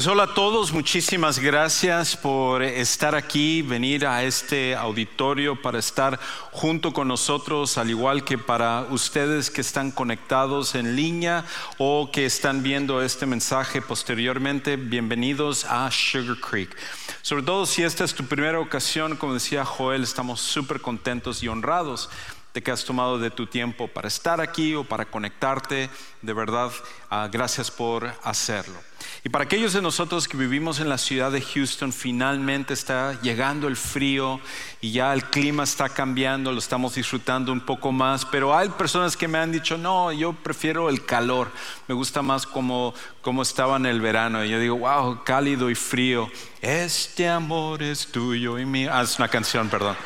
Pues hola a todos, muchísimas gracias por estar aquí, venir a este auditorio para estar junto con nosotros, al igual que para ustedes que están conectados en línea o que están viendo este mensaje posteriormente, bienvenidos a Sugar Creek. Sobre todo si esta es tu primera ocasión, como decía Joel, estamos súper contentos y honrados de que has tomado de tu tiempo para estar aquí o para conectarte. De verdad, ah, gracias por hacerlo. Y para aquellos de nosotros que vivimos en la ciudad de Houston, finalmente está llegando el frío y ya el clima está cambiando, lo estamos disfrutando un poco más, pero hay personas que me han dicho, no, yo prefiero el calor, me gusta más como, como estaba en el verano. Y yo digo, wow, cálido y frío, este amor es tuyo y mío. Ah, es una canción, perdón.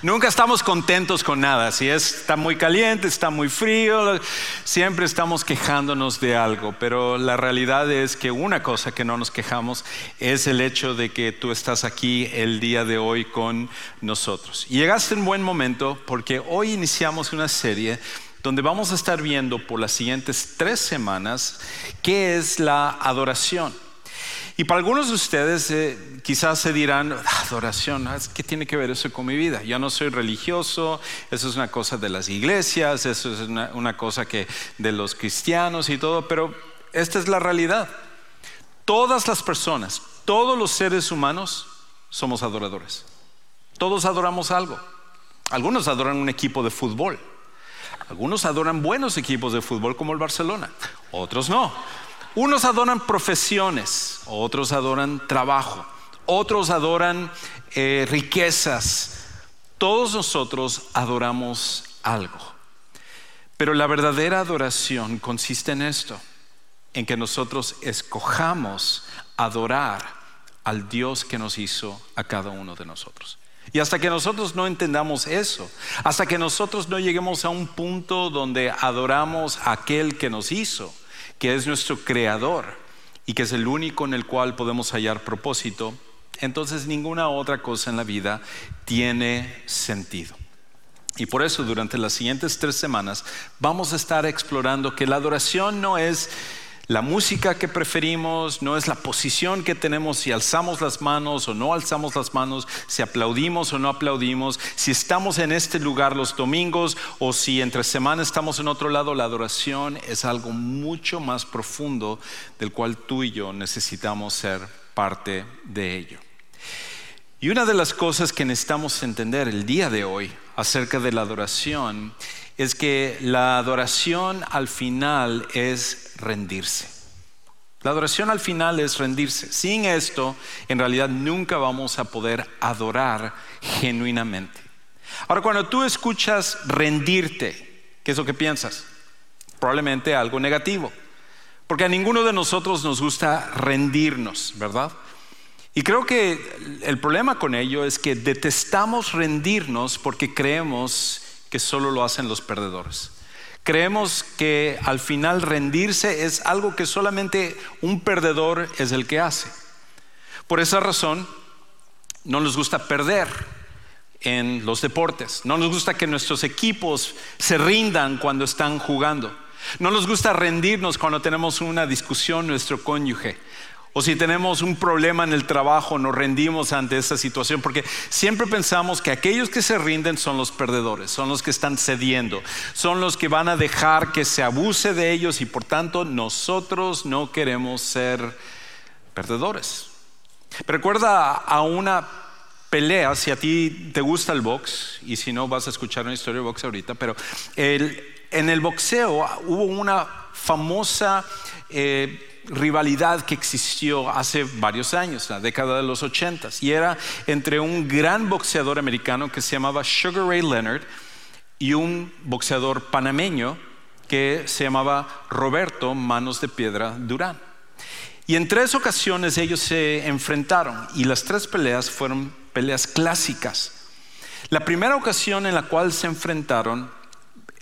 Nunca estamos contentos con nada. Si está muy caliente, está muy frío, siempre estamos quejándonos de algo. Pero la realidad es que una cosa que no nos quejamos es el hecho de que tú estás aquí el día de hoy con nosotros. Y llegaste en buen momento porque hoy iniciamos una serie donde vamos a estar viendo por las siguientes tres semanas qué es la adoración. Y para algunos de ustedes eh, quizás se dirán, adoración, ah, ¿qué tiene que ver eso con mi vida? Yo no soy religioso, eso es una cosa de las iglesias, eso es una, una cosa que de los cristianos y todo, pero esta es la realidad. Todas las personas, todos los seres humanos somos adoradores. Todos adoramos algo. Algunos adoran un equipo de fútbol. Algunos adoran buenos equipos de fútbol como el Barcelona. Otros no. Unos adoran profesiones, otros adoran trabajo, otros adoran eh, riquezas. Todos nosotros adoramos algo. Pero la verdadera adoración consiste en esto, en que nosotros escojamos adorar al Dios que nos hizo a cada uno de nosotros. Y hasta que nosotros no entendamos eso, hasta que nosotros no lleguemos a un punto donde adoramos a aquel que nos hizo, que es nuestro creador y que es el único en el cual podemos hallar propósito, entonces ninguna otra cosa en la vida tiene sentido. Y por eso durante las siguientes tres semanas vamos a estar explorando que la adoración no es la música que preferimos no es la posición que tenemos, si alzamos las manos o no alzamos las manos, si aplaudimos o no aplaudimos, si estamos en este lugar los domingos o si entre semana estamos en otro lado. La adoración es algo mucho más profundo del cual tú y yo necesitamos ser parte de ello. Y una de las cosas que necesitamos entender el día de hoy acerca de la adoración es que la adoración al final es rendirse. La adoración al final es rendirse. Sin esto, en realidad nunca vamos a poder adorar genuinamente. Ahora, cuando tú escuchas rendirte, ¿qué es lo que piensas? Probablemente algo negativo. Porque a ninguno de nosotros nos gusta rendirnos, ¿verdad? Y creo que el problema con ello es que detestamos rendirnos porque creemos que solo lo hacen los perdedores. Creemos que al final rendirse es algo que solamente un perdedor es el que hace. Por esa razón, no nos gusta perder en los deportes. No nos gusta que nuestros equipos se rindan cuando están jugando. No nos gusta rendirnos cuando tenemos una discusión nuestro cónyuge. O si tenemos un problema en el trabajo, nos rendimos ante esa situación, porque siempre pensamos que aquellos que se rinden son los perdedores, son los que están cediendo, son los que van a dejar que se abuse de ellos y por tanto nosotros no queremos ser perdedores. Recuerda a una pelea, si a ti te gusta el box, y si no vas a escuchar una historia de box ahorita, pero en el boxeo hubo una famosa... Eh, rivalidad que existió hace varios años, la década de los ochentas, y era entre un gran boxeador americano que se llamaba Sugar Ray Leonard y un boxeador panameño que se llamaba Roberto Manos de Piedra Durán. Y en tres ocasiones ellos se enfrentaron y las tres peleas fueron peleas clásicas. La primera ocasión en la cual se enfrentaron,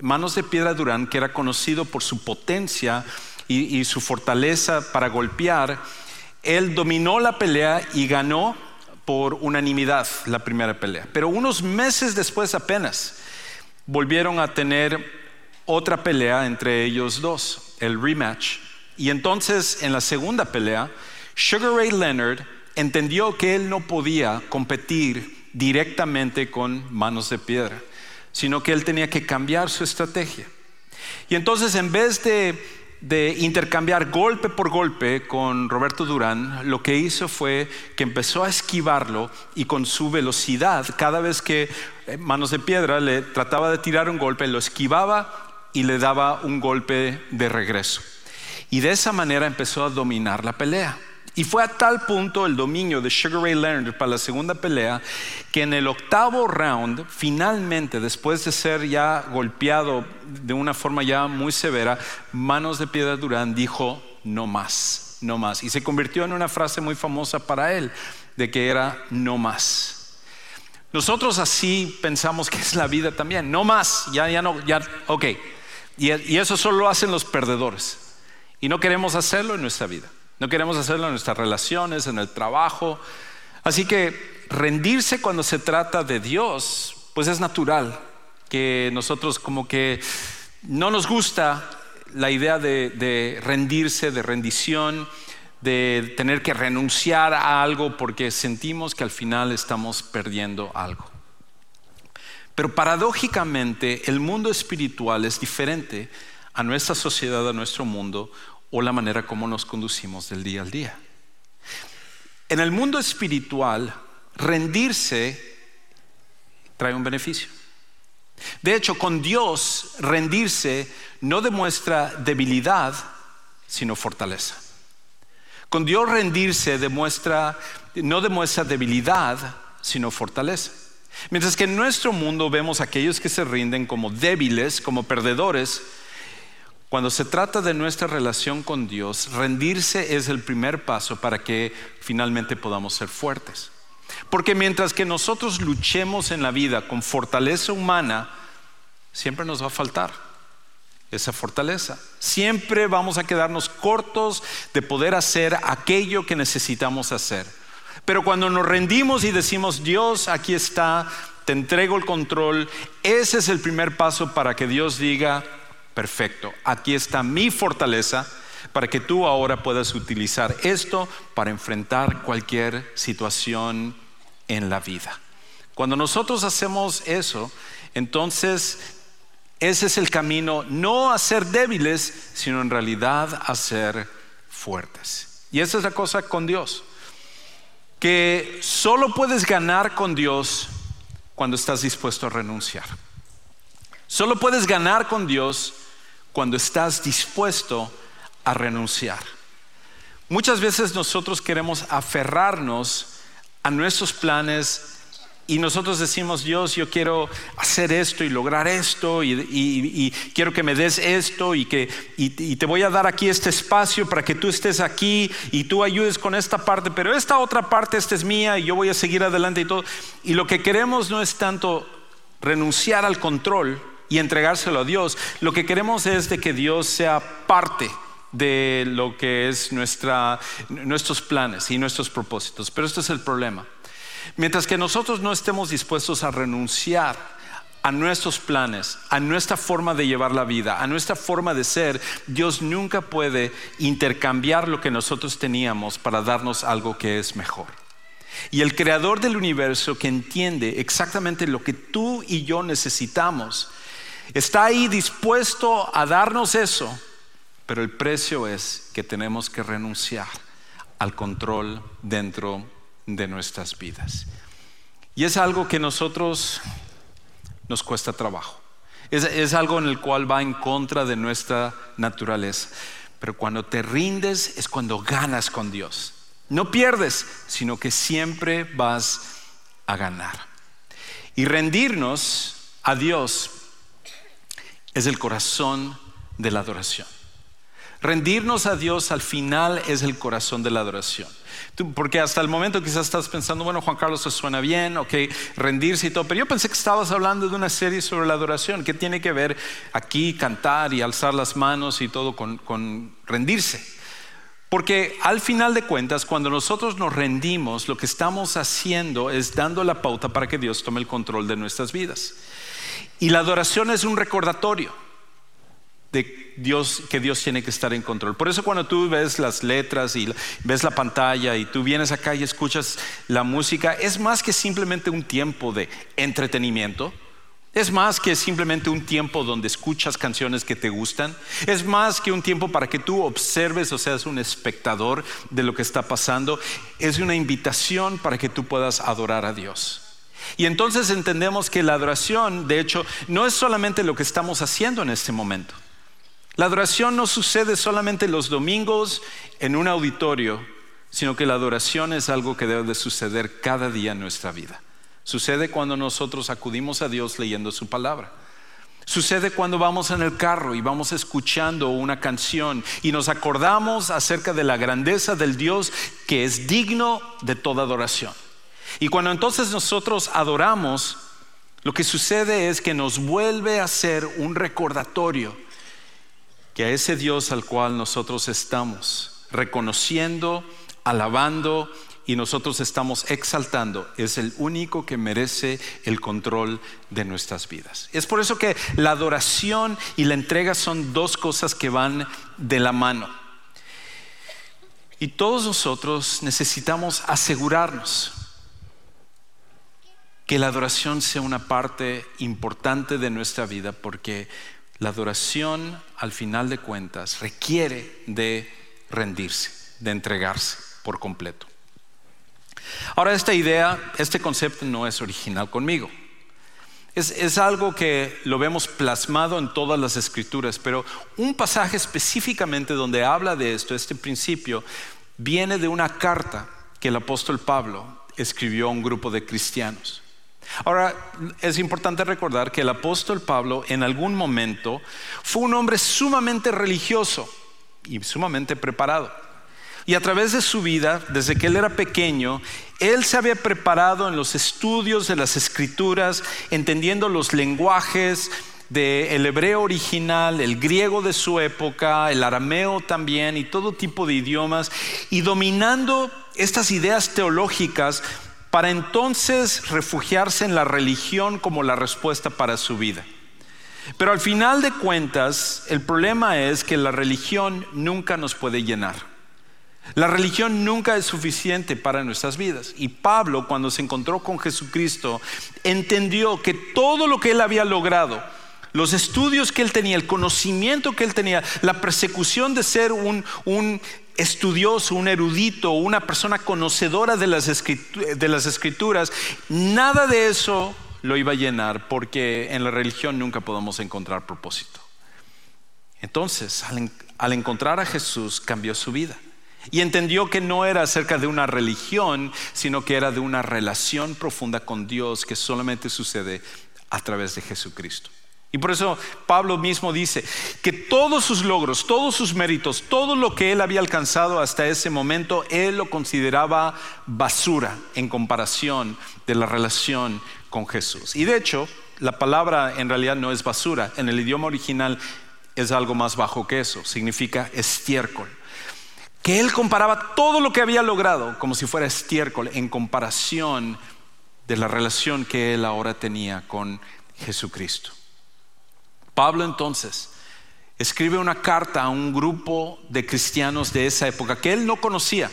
Manos de Piedra Durán, que era conocido por su potencia, y, su fortaleza para golpear, él dominó la pelea y ganó por unanimidad la primera pelea. Pero unos meses después apenas volvieron a tener otra pelea entre ellos dos, el rematch. Y entonces en la segunda pelea, Sugar Ray Leonard entendió que él no podía competir directamente con manos de piedra, sino que él tenía que cambiar su estrategia. Y entonces en vez de, intercambiar golpe por golpe con Roberto Durán, lo que hizo fue que empezó a esquivarlo y con su velocidad, cada vez que eh, Manos de Piedra le trataba de tirar un golpe, lo esquivaba y le daba un golpe de regreso. Y de esa manera empezó a dominar la pelea. Y fue a tal punto el dominio de Sugar Ray Leonard para la segunda pelea que en el octavo round, finalmente, después de ser ya golpeado de una forma ya muy severa, Manos de Piedra Durán dijo, no más, no más. Y se convirtió en una frase muy famosa para él, de que era no más. Nosotros así pensamos que es la vida también, no más, ya, ya no, ya, ok. Y, y eso solo lo hacen los perdedores. Y no queremos hacerlo en nuestra vida. No queremos hacerlo en nuestras relaciones, en el trabajo. Así que rendirse cuando se trata de Dios, pues es natural que nosotros como que no nos gusta la idea de, rendirse, de rendición, de tener que renunciar a algo porque sentimos que al final estamos perdiendo algo. Pero paradójicamente el mundo espiritual es diferente a nuestra sociedad, a nuestro mundo, o la manera como nos conducimos del día al día. En el mundo espiritual, rendirse trae un beneficio. De hecho, con Dios rendirse no demuestra debilidad, sino fortaleza. Con Dios rendirse demuestra, no demuestra debilidad, sino fortaleza. Mientras que en nuestro mundo vemos a aquellos que se rinden como débiles, como perdedores, cuando se trata de nuestra relación con Dios, rendirse es el primer paso para que finalmente podamos ser fuertes. Porque mientras que nosotros luchemos en la vida con fortaleza humana, siempre nos va a faltar esa fortaleza. Siempre vamos a quedarnos cortos de poder hacer aquello que necesitamos hacer. Pero cuando nos rendimos y decimos, Dios, aquí está, te entrego el control, ese es el primer paso para que Dios diga, Perfecto, aquí está mi fortaleza para que tú ahora puedas utilizar esto para enfrentar cualquier situación en la vida. Cuando nosotros hacemos eso, entonces ese es el camino no a ser débiles, sino en realidad a ser fuertes. Y esa es la cosa con Dios, que solo puedes ganar con Dios cuando estás dispuesto a renunciar. Solo puedes ganar con Dios cuando estás dispuesto a renunciar. Muchas veces nosotros queremos aferrarnos a nuestros planes y nosotros decimos, Dios, yo quiero hacer esto y lograr esto y, quiero que me des esto y, que, y te voy a dar aquí este espacio para que tú estés aquí y tú ayudes con esta parte, pero esta otra parte, esta es mía y yo voy a seguir adelante y todo. Y lo que queremos no es tanto renunciar al control, y entregárselo a Dios. Lo que queremos es de que Dios sea parte de lo que es nuestra, nuestros planes y nuestros propósitos. Pero este es el problema. Mientras que nosotros no estemos dispuestos a renunciar a nuestros planes, a nuestra forma de llevar la vida, a nuestra forma de ser, Dios nunca puede intercambiar lo que nosotros teníamos para darnos algo que es mejor. Y el creador del universo que entiende exactamente lo que tú y yo necesitamos, Está ahí dispuesto a darnos eso, pero el precio es que tenemos que renunciar al control dentro de nuestras vidas. Y es algo que nosotros nos cuesta trabajo. Es, algo en el cual va en contra de nuestra naturaleza. Pero cuando te rindes es cuando ganas con Dios. No pierdes, sino que siempre vas a ganar. Y rendirnos a Dios es el corazón de la adoración. Rendirnos a Dios al final es el corazón de la adoración. porque hasta el momento quizás estás pensando, bueno, Juan Carlos, eso suena bien, ok, rendirse y todo, pero yo pensé que estabas hablando de una serie sobre la adoración, que tiene que ver aquí cantar y alzar las manos y todo con, con rendirse. Porque al final de cuentas, cuando nosotros nos rendimos, lo que estamos haciendo es dando la pauta para que Dios tome el control de nuestras vidas. Y la adoración es un recordatorio. de Dios, que Dios tiene que estar en control. Por eso cuando tú ves las letras y ves la pantalla y tú vienes acá y escuchas la música, es más que simplemente un tiempo de entretenimiento. Es más que simplemente un tiempo donde escuchas canciones que te gustan. Es más que un tiempo para que tú observes o seas un espectador de lo que está pasando. Es una invitación para que tú puedas adorar a Dios. Y entonces entendemos que la adoración, de hecho, no es solamente lo que estamos haciendo en este momento. La adoración no sucede solamente los domingos en un auditorio, sino que la adoración es algo que debe de suceder cada día en nuestra vida. Sucede cuando nosotros acudimos a Dios leyendo su palabra. Sucede cuando vamos en el carro y vamos escuchando una canción y nos acordamos acerca de la grandeza del Dios que es digno de toda adoración. Y cuando entonces nosotros adoramos, lo que sucede es que nos vuelve a ser un recordatorio que a ese Dios al cual nosotros estamos reconociendo, alabando y nosotros estamos exaltando, es el único que merece el control de nuestras vidas. Es por eso que la adoración y la entrega son dos cosas que van de la mano. Y todos nosotros necesitamos asegurarnos que la adoración sea una parte importante de nuestra vida porque la adoración al final de cuentas requiere de rendirse, de entregarse por completo. Ahora, esta idea, este concepto no es original conmigo. Es, algo que lo vemos plasmado en todas las escrituras, pero un pasaje específicamente donde habla de esto, este principio, viene de una carta que el apóstol Pablo escribió a un grupo de cristianos. Ahora, es importante recordar que el apóstol Pablo en algún momento fue un hombre sumamente religioso y sumamente preparado. Y a través de su vida, desde que él era pequeño, él se había preparado en los estudios de las escrituras, entendiendo los lenguajes del hebreo original, el griego de su época, el arameo también y todo tipo de idiomas, y dominando estas ideas teológicas para entonces refugiarse en la religión como la respuesta para su vida. Pero al final de cuentas, el problema es que la religión nunca nos puede llenar. La religión nunca es suficiente para nuestras vidas. Y Pablo, cuando se encontró con Jesucristo, entendió que todo lo que él había logrado, los estudios que él tenía, el conocimiento que él tenía, la persecución de ser un, estudioso, un erudito, una persona conocedora de las, de las escrituras, nada de eso lo iba a llenar porque en la religión nunca podemos encontrar propósito. Entonces, al encontrar a Jesús, cambió su vida. Y entendió que no era acerca de una religión, sino que era de una relación profunda con Dios que solamente sucede a través de Jesucristo. Y por eso Pablo mismo dice que todos sus logros, todos sus méritos, todo lo que él había alcanzado hasta ese momento, él lo consideraba basura en comparación de la relación con Jesús. Y de hecho, la palabra en realidad no es basura, en el idioma original es algo más bajo que eso, significa estiércol que él comparaba todo lo que había logrado como si fuera estiércol en comparación de la relación que él ahora tenía con Jesucristo. Pablo entonces escribe una carta a un grupo de cristianos de esa época que él no conocía,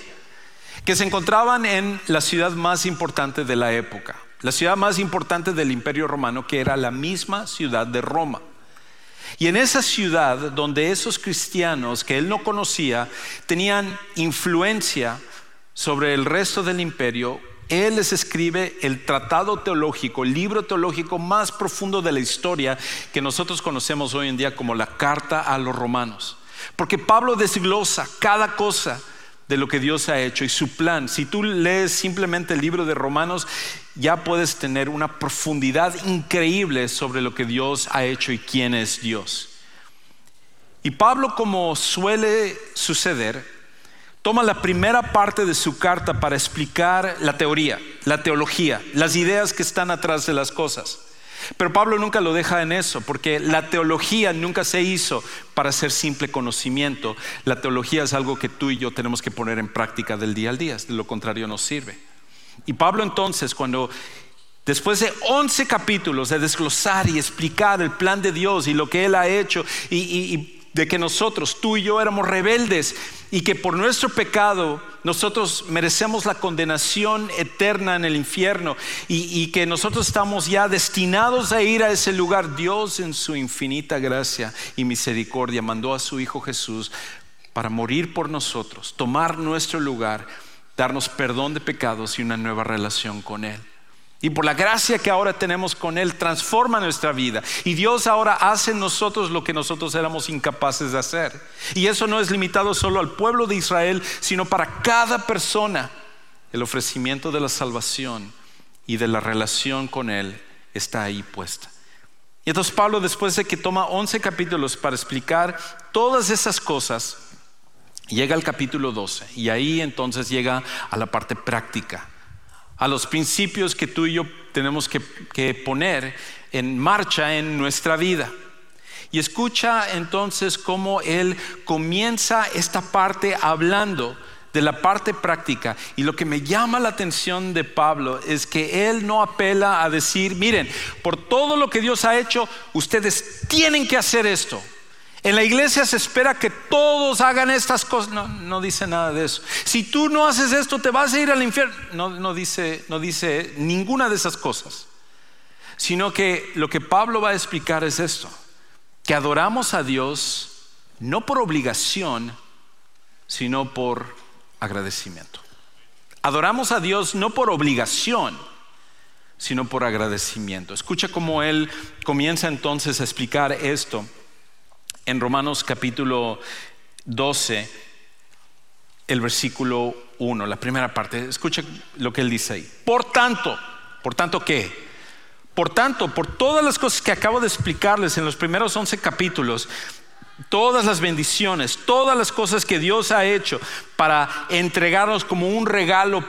que se encontraban en la ciudad más importante de la época, la ciudad más importante del imperio romano, que era la misma ciudad de Roma. Y en esa ciudad donde esos cristianos que él no conocía tenían influencia sobre el resto del imperio, él les escribe el tratado teológico, el libro teológico más profundo de la historia que nosotros conocemos hoy en día como la carta a los romanos. Porque Pablo desglosa cada cosa de lo que Dios ha hecho y su plan. Si tú lees simplemente el libro de Romanos, ya puedes tener una profundidad increíble sobre lo que Dios ha hecho y quién es Dios. Y Pablo, como suele suceder, toma la primera parte de su carta para explicar la teoría, la teología, las ideas que están atrás de las cosas. Pero Pablo nunca lo deja en eso, porque la teología nunca se hizo para ser simple conocimiento. La teología es algo que tú y yo tenemos que poner en práctica del día al día, de lo contrario no sirve. Y Pablo entonces, cuando Después de 11 capítulos de desglosar y explicar el plan de Dios y lo que Él ha hecho y, de que nosotros, tú y yo, éramos rebeldes y que por nuestro pecado nosotros merecemos la condenación eterna en el infierno y, que nosotros estamos ya destinados a ir a ese lugar, Dios en su infinita gracia y misericordia mandó a su Hijo Jesús para morir por nosotros, tomar nuestro lugar, darnos perdón de pecados y una nueva relación con Él. Y por la gracia que ahora tenemos con Él, transforma nuestra vida. Y Dios ahora hace en nosotros lo que nosotros éramos incapaces de hacer. Y eso no es limitado solo al pueblo de Israel, sino para cada persona. El ofrecimiento de la salvación y de la relación con Él está ahí puesta. Y entonces Pablo, después de que toma 11 capítulos para explicar todas esas cosas, llega al capítulo 12. Y ahí entonces llega a la parte práctica a los principios que tú y yo tenemos que, poner en marcha en nuestra vida. Y escucha entonces cómo él comienza esta parte hablando de la parte práctica. Y lo que me llama la atención de Pablo es que él no apela a decir, miren, por todo lo que Dios ha hecho, ustedes tienen que hacer esto. En la iglesia se espera que todos hagan estas cosas. No, dice nada de eso. Si tú no haces esto, te vas a ir al infierno. No, no, dice, no dice ninguna de esas cosas. Sino que lo que Pablo va a explicar es esto. Que adoramos a Dios no por obligación, sino por agradecimiento. Adoramos a Dios no por obligación, sino por agradecimiento. Escucha cómo él comienza entonces a explicar esto en Romanos capítulo 12, el versículo 1, la primera parte. Escucha lo que él dice ahí. Por tanto, ¿por tanto qué? Por tanto, por todas las cosas que acabo de explicarles en los primeros 11 capítulos, todas las bendiciones, todas las cosas que Dios ha hecho para entregarnos como un regalo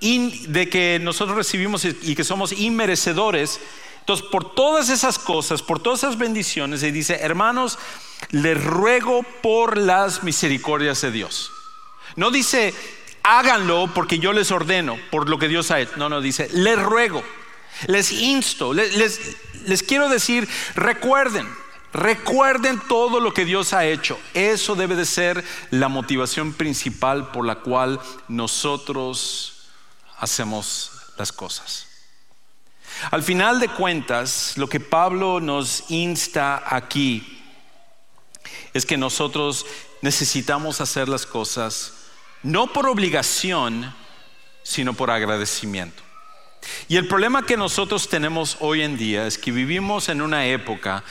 de que nosotros recibimos y que somos inmerecedores, entonces, por todas esas cosas, por todas esas bendiciones, se dice, hermanos, les ruego por las misericordias de Dios. No dice, háganlo porque yo les ordeno, por lo que Dios ha hecho. No, no, dice, les ruego, les insto, les, les quiero decir, recuerden, recuerden todo lo que Dios ha hecho. Eso debe de ser la motivación principal por la cual nosotros hacemos las cosas. Al final de cuentas, lo que Pablo nos insta aquí es que nosotros necesitamos hacer las cosas no por obligación, sino por agradecimiento. Y el problema que nosotros tenemos hoy en día es que vivimos en una época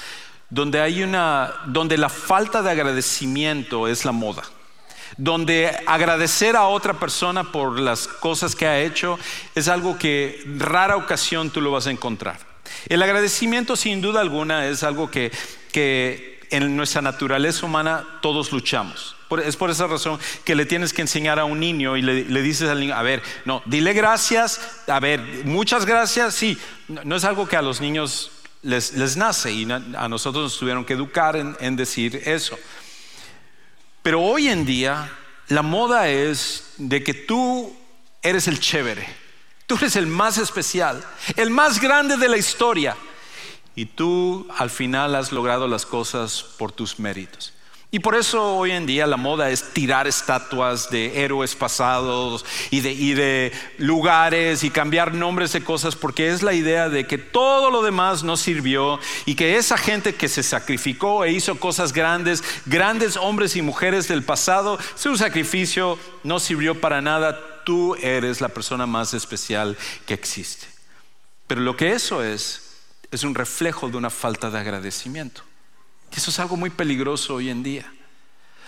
donde hay una donde la falta de agradecimiento es la moda donde agradecer a otra persona por las cosas que ha hecho es algo que rara ocasión tú lo vas a encontrar. El agradecimiento sin duda alguna es algo que, en nuestra naturaleza humana todos luchamos. Es por esa razón que le tienes que enseñar a un niño y le, dices al niño, a ver, no, dile gracias, a ver, muchas gracias, sí, no, es algo que a los niños les, nace y a nosotros nos tuvieron que educar en decir eso. Pero hoy en día la moda es de que tú eres el chévere, tú eres el más especial, el más grande de la historia y tú al final has logrado las cosas por tus méritos. Y por eso hoy en día la moda es tirar estatuas de héroes pasados y de, lugares y cambiar nombres de cosas porque es la idea de que todo lo demás no sirvió y que esa gente que se sacrificó e hizo cosas grandes, grandes hombres y mujeres del pasado, su sacrificio no sirvió para nada. Tú eres la persona más especial que existe. Pero lo que eso es, es un reflejo de una falta de agradecimiento. Eso es algo muy peligroso hoy en día.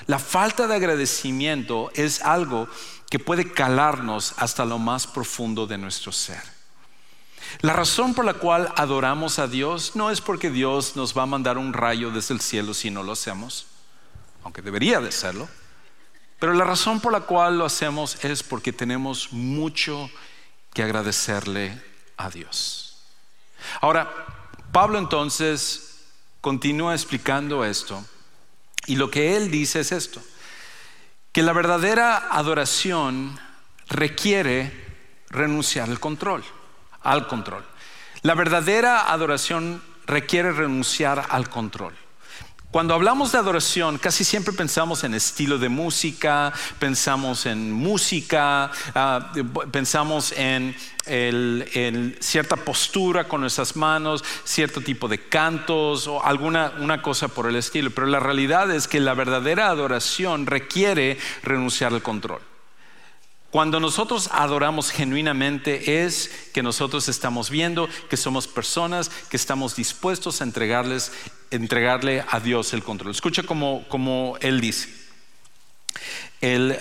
La falta de agradecimiento es algo que puede calarnos hasta lo más profundo de nuestro ser. La razón por la cual adoramos a Dios no es porque Dios nos va a mandar un rayo desde el cielo si no lo hacemos, aunque debería de serlo, pero la razón por la cual lo hacemos es porque tenemos mucho que agradecerle a Dios. Ahora, Pablo entonces continúa explicando esto. Y lo que él dice es esto, que la verdadera adoración requiere renunciar al control, al control. La verdadera adoración requiere renunciar al control. Cuando hablamos de adoración, casi siempre pensamos en estilo de música, pensamos en música, ah, pensamos en, cierta postura con nuestras manos, cierto tipo de cantos o alguna una cosa por el estilo. Pero la realidad es que la verdadera adoración requiere renunciar al control. Cuando nosotros adoramos genuinamente es que nosotros estamos viendo que somos personas que estamos dispuestos a entregarles, entregarle a Dios el control. Escucha como, él dice. Él,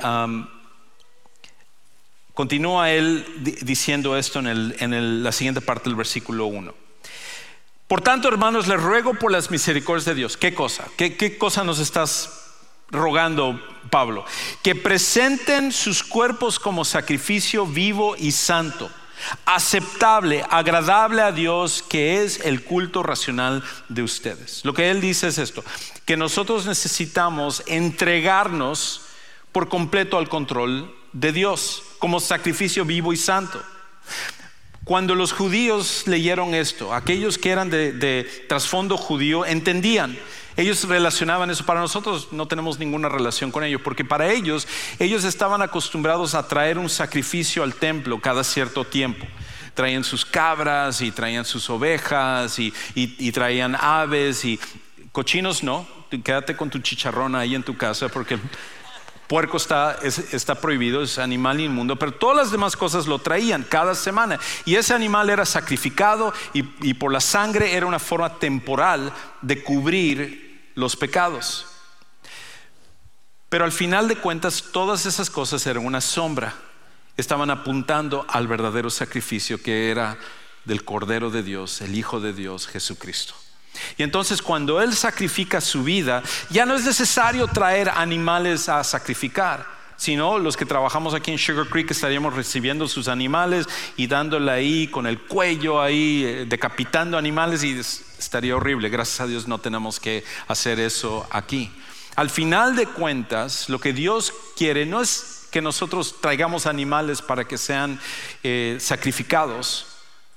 continúa él diciendo esto en, la siguiente parte del versículo 1. Por tanto, hermanos, les ruego por las misericordias de Dios. ¿Qué cosa? ¿Qué, qué cosa nos estás rogando Pablo, que presenten sus cuerpos como sacrificio vivo y santo, aceptable, agradable a Dios, que es el culto racional de ustedes. Lo que él dice es esto, que nosotros necesitamos entregarnos por completo al control de Dios como sacrificio vivo y santo. Cuando los judíos leyeron esto, aquellos que eran de, trasfondo judío entendían ellos relacionaban eso. Para nosotros no tenemos ninguna relación con ello, porque para ellos, ellos estaban acostumbrados a traer un sacrificio al templo cada cierto tiempo. Traían sus cabras y traían sus ovejas y, traían aves y cochinos no. Quédate con tu chicharrón ahí en tu casa porque puerco está, está prohibido, es animal inmundo, pero todas las demás cosas lo traían cada semana. Y ese animal era sacrificado y por la sangre era una forma temporal de cubrir los pecados. Pero al final de cuentas, todas esas cosas eran una sombra. Estaban apuntando al verdadero sacrificio que era del Cordero de Dios, el Hijo de Dios, Jesucristo. Y entonces cuando Él sacrifica su vida, ya no es necesario traer animales a sacrificar, sino los que trabajamos aquí en Sugar Creek estaríamos recibiendo sus animales y dándole ahí con el cuello ahí, eh, decapitando animales y estaría horrible. Gracias a Dios no tenemos que hacer eso aquí. Al final de cuentas, lo que Dios quiere no es que nosotros traigamos animales para que sean eh, sacrificados,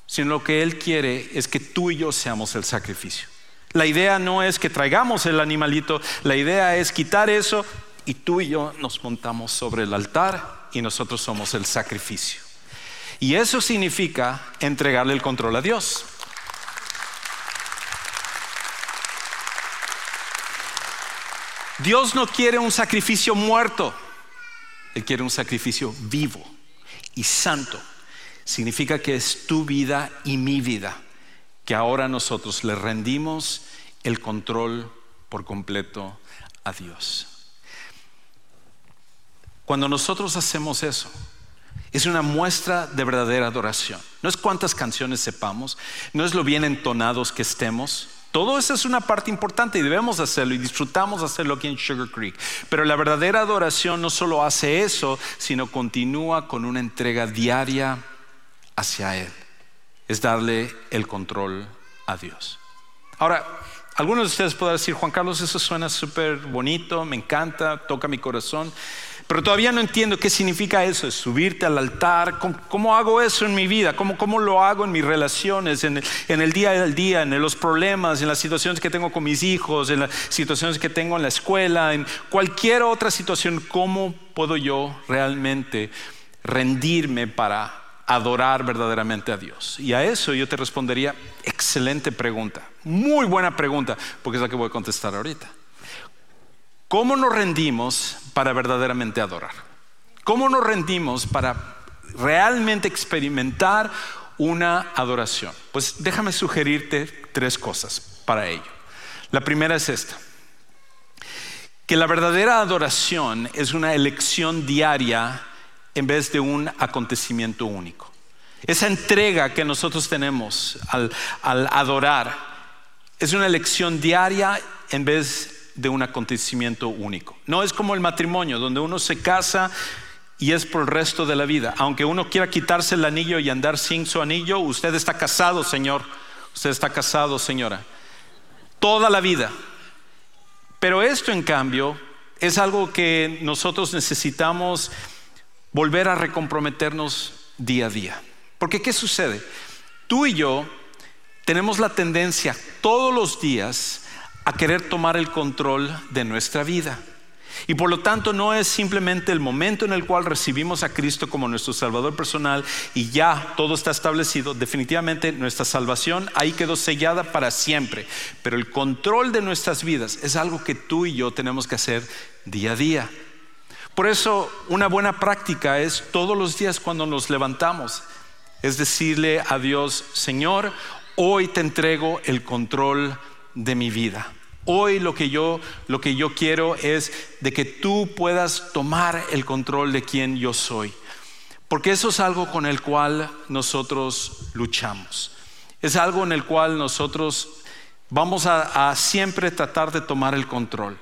sino lo que Él quiere es que tú y yo seamos el sacrificio. La idea no es que traigamos el animalito, la idea es quitar eso y tú y yo nos montamos sobre el altar y nosotros somos el sacrificio. Y eso significa entregarle el control a Dios. Dios no quiere un sacrificio muerto, Él quiere un sacrificio vivo y santo. Significa que es tu vida y mi vida, que ahora nosotros le rendimos el control por completo a Dios. Cuando nosotros hacemos eso, es una muestra de verdadera adoración. No es cuántas canciones sepamos, no es lo bien entonados que estemos, todo eso es una parte importante y debemos hacerlo y disfrutamos hacerlo aquí en Sugar Creek. Pero la verdadera adoración no solo hace eso, sino continúa con una entrega diaria hacia Él. Es darle el control a Dios. Ahora, algunos de ustedes pueden decir, Juan Carlos, eso suena súper bonito, me encanta, toca mi corazón. Pero todavía no entiendo qué significa eso, es subirte al altar. ¿Cómo, hago eso en mi vida? ¿Cómo, lo hago en mis relaciones, en el, día a día, en los problemas, en las situaciones que tengo con mis hijos, en las situaciones que tengo en la escuela, en cualquier otra situación? ¿Cómo puedo yo realmente rendirme para adorar verdaderamente a Dios? Y a eso yo te respondería, excelente pregunta, muy buena pregunta, porque es la que voy a contestar ahorita. ¿Cómo nos rendimos para verdaderamente adorar? ¿Cómo nos rendimos para realmente experimentar una adoración? Pues déjame sugerirte tres cosas para ello. La primera es esta, que la verdadera adoración es una elección diaria en vez de un acontecimiento único. Esa entrega que nosotros tenemos al, al adorar es una elección diaria en vez de un acontecimiento único. No es como el matrimonio, donde uno se casa y es por el resto de la vida. Aunque uno quiera quitarse el anillo y andar sin su anillo, usted está casado, Señor. Usted está casado, señora. Toda la vida. Pero esto, en cambio, es algo que nosotros necesitamos volver a recomprometernos día a día. Porque ¿qué sucede? Tú y yo tenemos la tendencia todos los días a querer tomar el control de nuestra vida. Y por lo tanto no es simplemente el momento en el cual recibimos a Cristo como nuestro Salvador personal y ya todo está establecido. Definitivamente nuestra salvación ahí quedó sellada para siempre. Pero el control de nuestras vidas es algo que tú y yo tenemos que hacer día a día. Por eso una buena práctica es todos los días cuando nos levantamos, es decirle a Dios, Señor, hoy te entrego el control de mi vida. Hoy lo que yo lo que yo quiero es de que tú puedas tomar el control de quien yo soy. Porque eso es algo con el cual nosotros luchamos. Es algo en el cual nosotros vamos a, a siempre tratar de tomar el control.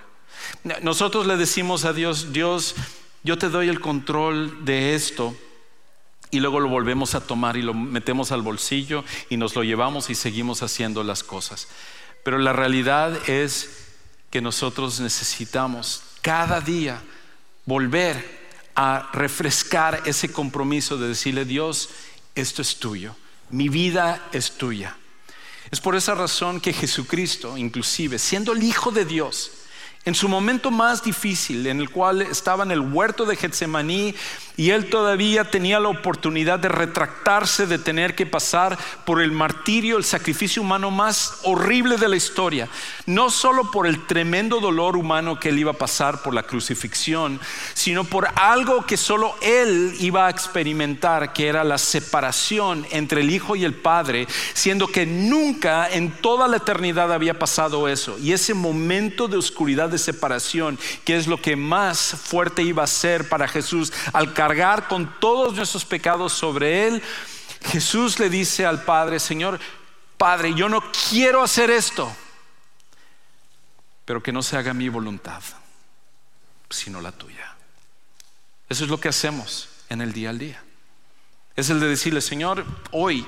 Nosotros le decimos a Dios, Dios, yo te doy el control de esto y luego lo volvemos a tomar y lo metemos al bolsillo y nos lo llevamos y seguimos haciendo las cosas. Pero la realidad es que nosotros necesitamos cada día volver a refrescar ese compromiso de decirle, Dios, esto es tuyo, mi vida es tuya. Es por esa razón que Jesucristo, inclusive, siendo el Hijo de Dios, en su momento más difícil, en el cual estaba en el huerto de Getsemaní y él todavía tenía la oportunidad de retractarse, de tener que pasar por el martirio, el sacrificio humano más horrible de la historia. No solo por el tremendo dolor humano que él iba a pasar por la crucifixión, sino por algo que solo él iba a experimentar, que era la separación entre el Hijo y el Padre, siendo que nunca en toda la eternidad había pasado eso. Y ese momento de oscuridad, de separación, que es lo que más fuerte iba a ser para Jesús al cargar con todos nuestros pecados sobre Él, Jesús le dice al Padre, Señor, Padre, yo no quiero hacer esto, pero que no se haga mi voluntad, sino la tuya. Eso es lo que hacemos en el día al día. Es el de decirle, Señor, hoy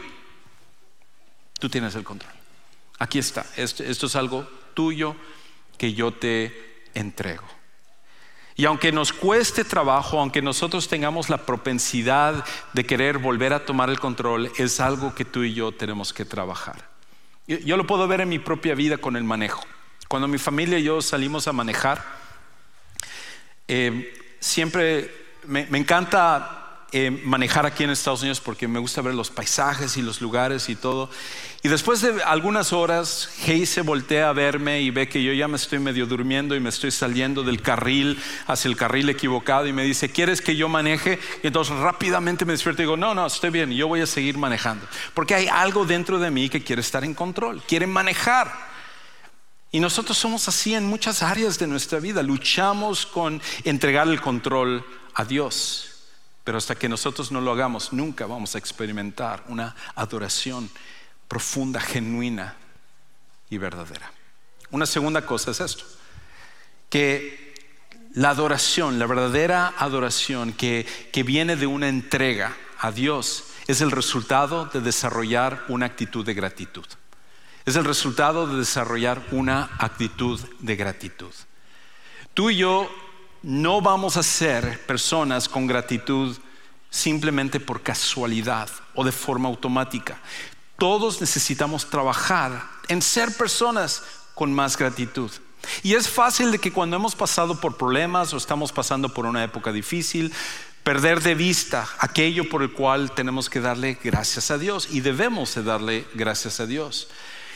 tú tienes el control. Aquí está, esto, esto es algo tuyo que yo te entrego. Y aunque nos cueste trabajo, aunque nosotros tengamos la propensidad de querer volver a tomar el control, es algo que tú y yo tenemos que trabajar. Yo, lo puedo ver en mi propia vida con el manejo. Cuando mi familia y yo salimos a manejar, eh, siempre me, me encanta eh, manejar aquí en Estados Unidos porque me gusta ver los paisajes y los lugares y todo. Y después de algunas horas, Hey se voltea a verme y ve que yo ya me estoy medio durmiendo y me estoy saliendo del carril hacia el carril equivocado y me dice, ¿quieres que yo maneje? Y entonces rápidamente me despierto y digo, no, no, estoy bien, yo voy a seguir manejando. Porque hay algo dentro de mí que quiere estar en control, quiere manejar. Y nosotros somos así en muchas áreas de nuestra vida, luchamos con entregar el control a Dios. Pero hasta que nosotros no lo hagamos, nunca vamos a experimentar una adoración profunda, genuina y verdadera. Una segunda cosa es esto, que la adoración, la verdadera adoración que, que viene de una entrega a Dios, es el resultado de desarrollar una actitud de gratitud. Es el resultado de desarrollar una actitud de gratitud. Tú y yo no vamos a ser personas con gratitud simplemente por casualidad o de forma automática. Todos necesitamos trabajar en ser personas con más gratitud. Y es fácil de que cuando hemos pasado por problemas o estamos pasando por una época difícil, perder de vista aquello por el cual tenemos que darle gracias a Dios y debemos de darle gracias a Dios.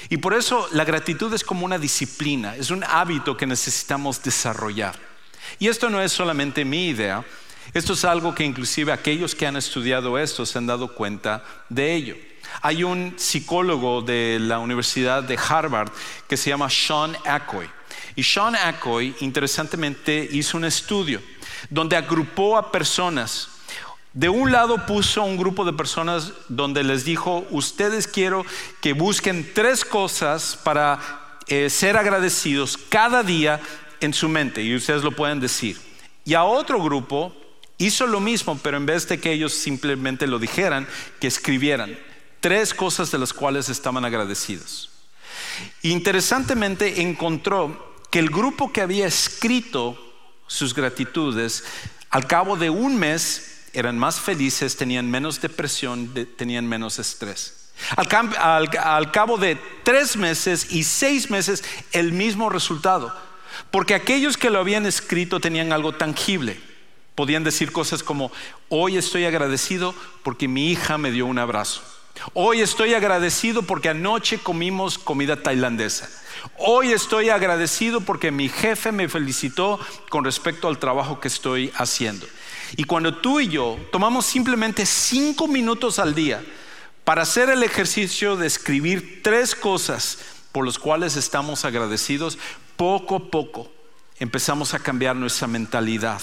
Y por eso la gratitud es como una disciplina, es un hábito que necesitamos desarrollar. Y esto no es solamente mi idea, esto es algo que inclusive aquellos que han estudiado esto se han dado cuenta de ello. Hay un psicólogo de la Universidad de Harvard que se llama Sean Ackoy. Y Sean Ackoy, interesantemente, hizo un estudio donde agrupó a personas. De un lado puso un grupo de personas donde les dijo, ustedes quiero que busquen tres cosas para eh, ser agradecidos cada día en su mente y ustedes lo pueden decir. Y a otro grupo hizo lo mismo, pero en vez de que ellos simplemente lo dijeran, que escribieran tres cosas de las cuales estaban agradecidos. Interesantemente encontró que el grupo que había escrito sus gratitudes, al cabo de un mes eran más felices, tenían menos depresión, tenían menos estrés. Al, cabo de tres meses y seis meses, el mismo resultado. Porque aquellos que lo habían escrito tenían algo tangible. Podían decir cosas como, hoy estoy agradecido porque mi hija me dio un abrazo. Hoy estoy agradecido porque anoche comimos comida tailandesa. Hoy estoy agradecido porque mi jefe me felicitó con respecto al trabajo que estoy haciendo. Y cuando tú y yo tomamos simplemente cinco minutos al día para hacer el ejercicio de escribir tres cosas por las cuales estamos agradecidos, poco a poco empezamos a cambiar nuestra mentalidad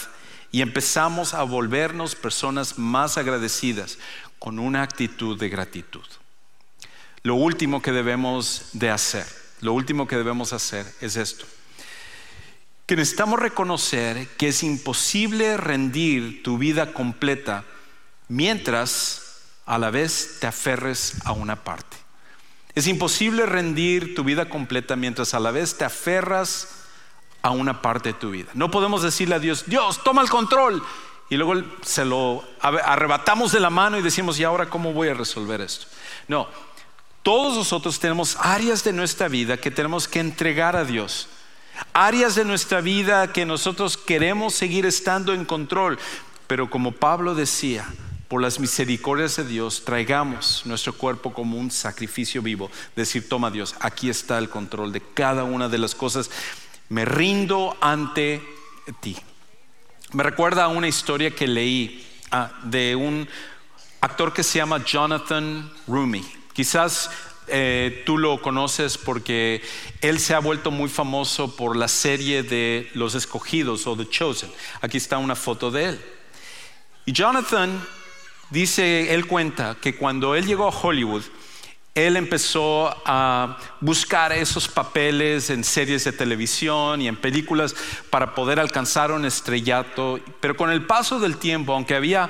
y empezamos a volvernos personas más agradecidas con una actitud de gratitud. Lo último que debemos de hacer, lo último que debemos hacer es esto. Que necesitamos reconocer que es imposible rendir tu vida completa mientras a la vez te aferres a una parte. Es imposible rendir tu vida completa mientras a la vez te aferras a una parte de tu vida. No podemos decirle a Dios, Dios, toma el control. Y luego se lo arrebatamos de la mano y decimos, ¿y ahora cómo voy a resolver esto? No, todos nosotros tenemos áreas de nuestra vida que tenemos que entregar a Dios. Áreas de nuestra vida que nosotros queremos seguir estando en control. Pero como Pablo decía, por las misericordias de Dios, traigamos nuestro cuerpo como un sacrificio vivo. Decir, toma Dios, aquí está el control de cada una de las cosas. Me rindo ante ti. Me recuerda a una historia que leí ah, de un actor que se llama Jonathan Rumi. Quizás eh, tú lo conoces porque él se ha vuelto muy famoso por la serie de Los Escogidos o The Chosen. Aquí está una foto de él. Y Jonathan Dice, él cuenta que cuando él llegó a Hollywood, él empezó a buscar esos papeles en series de televisión y en películas para poder alcanzar un estrellato, pero con el paso del tiempo, aunque había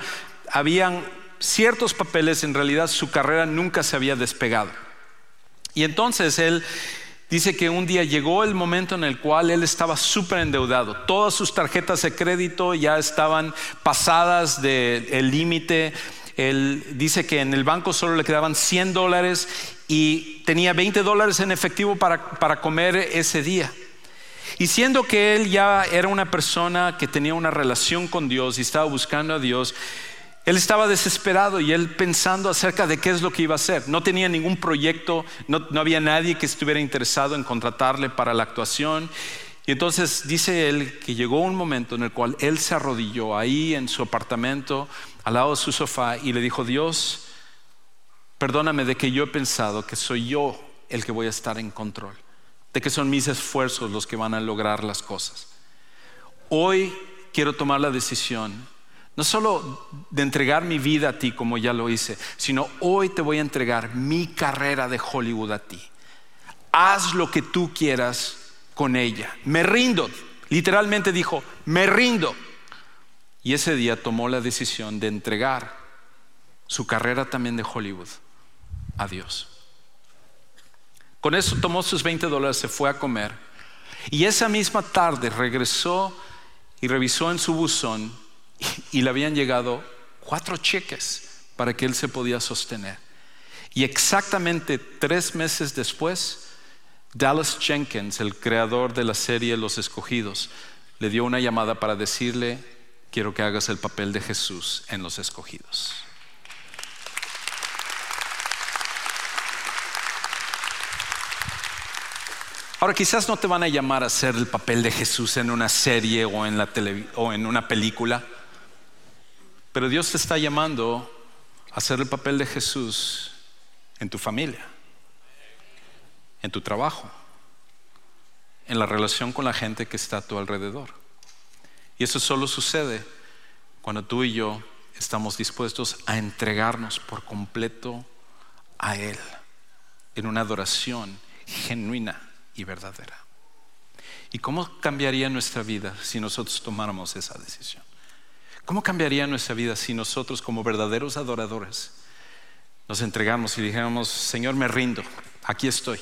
habían ciertos papeles, en realidad su carrera nunca se había despegado. Y entonces él Dice que un día llegó el momento en el cual él estaba súper endeudado. Todas sus tarjetas de crédito ya estaban pasadas del límite. Él dice que en el banco solo le quedaban 100 dólares y tenía 20 dólares en efectivo para, para comer ese día. Y siendo que él ya era una persona que tenía una relación con Dios y estaba buscando a Dios, él estaba desesperado y él pensando acerca de qué es lo que iba a hacer. No tenía ningún proyecto, no, había nadie que estuviera interesado en contratarle para la actuación. Y entonces dice él que llegó un momento en el cual él se arrodilló ahí en su apartamento, al lado de su sofá, y le dijo, Dios, perdóname de que yo he pensado que soy yo el que voy a estar en control, de que son mis esfuerzos los que van a lograr las cosas. Hoy quiero tomar la decisión no solo de entregar mi vida a ti como ya lo hice, sino hoy te voy a entregar mi carrera de Hollywood a ti. Haz lo que tú quieras con ella. Me rindo. Literalmente dijo, me rindo. Y ese día tomó la decisión de entregar su carrera también de Hollywood a Dios. Con eso tomó sus 20 dólares, se fue a comer. Y esa misma tarde regresó y revisó en su buzón y le habían llegado cuatro cheques para que él se podía sostener. Y exactamente tres meses después, Dallas Jenkins, el creador de la serie Los Escogidos, le dio una llamada para decirle, quiero que hagas el papel de Jesús en Los Escogidos. Ahora quizás no te van a llamar a hacer el papel de Jesús en una serie o en, una película. Pero Dios te está llamando a hacer el papel de Jesús en tu familia, en tu trabajo, en la relación con la gente que está a tu alrededor. Y eso solo sucede cuando tú y yo estamos dispuestos a entregarnos por completo a Él en una adoración genuina y verdadera. ¿Y cómo cambiaría nuestra vida si nosotros tomáramos esa decisión? ¿Cómo cambiaría nuestra vida si nosotros como verdaderos adoradores nos entregamos y dijéramos, Señor, me rindo, aquí estoy,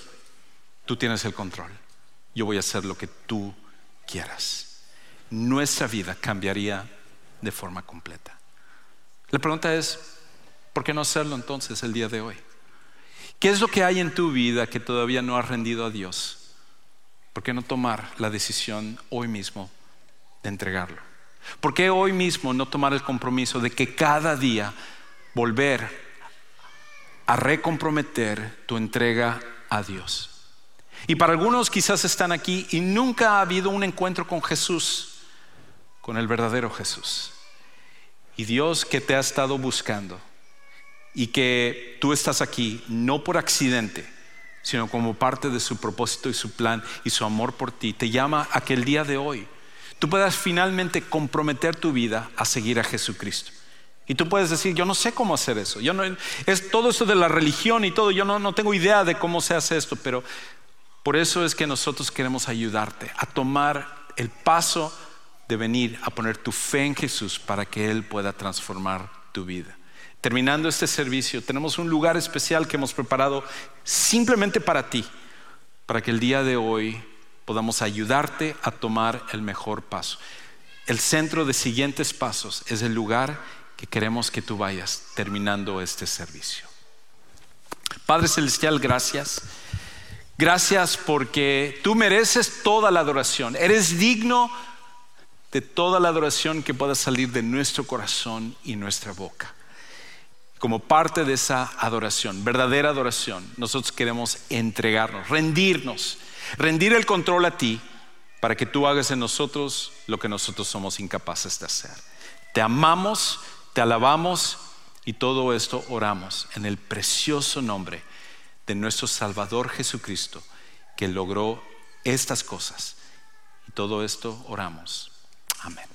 tú tienes el control, yo voy a hacer lo que tú quieras? Nuestra vida cambiaría de forma completa. La pregunta es, ¿por qué no hacerlo entonces el día de hoy? ¿Qué es lo que hay en tu vida que todavía no has rendido a Dios? ¿Por qué no tomar la decisión hoy mismo de entregarlo? ¿Por qué hoy mismo no tomar el compromiso de que cada día volver a recomprometer tu entrega a Dios? Y para algunos quizás están aquí y nunca ha habido un encuentro con Jesús, con el verdadero Jesús. Y Dios que te ha estado buscando y que tú estás aquí no por accidente, sino como parte de su propósito y su plan y su amor por ti, te llama a que el día de hoy tú puedas finalmente comprometer tu vida a seguir a Jesucristo. Y tú puedes decir, yo no sé cómo hacer eso. Yo no, es todo esto de la religión y todo, yo no, no tengo idea de cómo se hace esto, pero por eso es que nosotros queremos ayudarte a tomar el paso de venir a poner tu fe en Jesús para que Él pueda transformar tu vida. Terminando este servicio, tenemos un lugar especial que hemos preparado simplemente para ti, para que el día de hoy podamos ayudarte a tomar el mejor paso. El centro de siguientes pasos es el lugar que queremos que tú vayas terminando este servicio. Padre Celestial, gracias. Gracias porque tú mereces toda la adoración. Eres digno de toda la adoración que pueda salir de nuestro corazón y nuestra boca. Como parte de esa adoración, verdadera adoración, nosotros queremos entregarnos, rendirnos, rendir el control a ti para que tú hagas en nosotros lo que nosotros somos incapaces de hacer. Te amamos, te alabamos y todo esto oramos en el precioso nombre de nuestro Salvador Jesucristo, que logró estas cosas. Y todo esto oramos. Amén.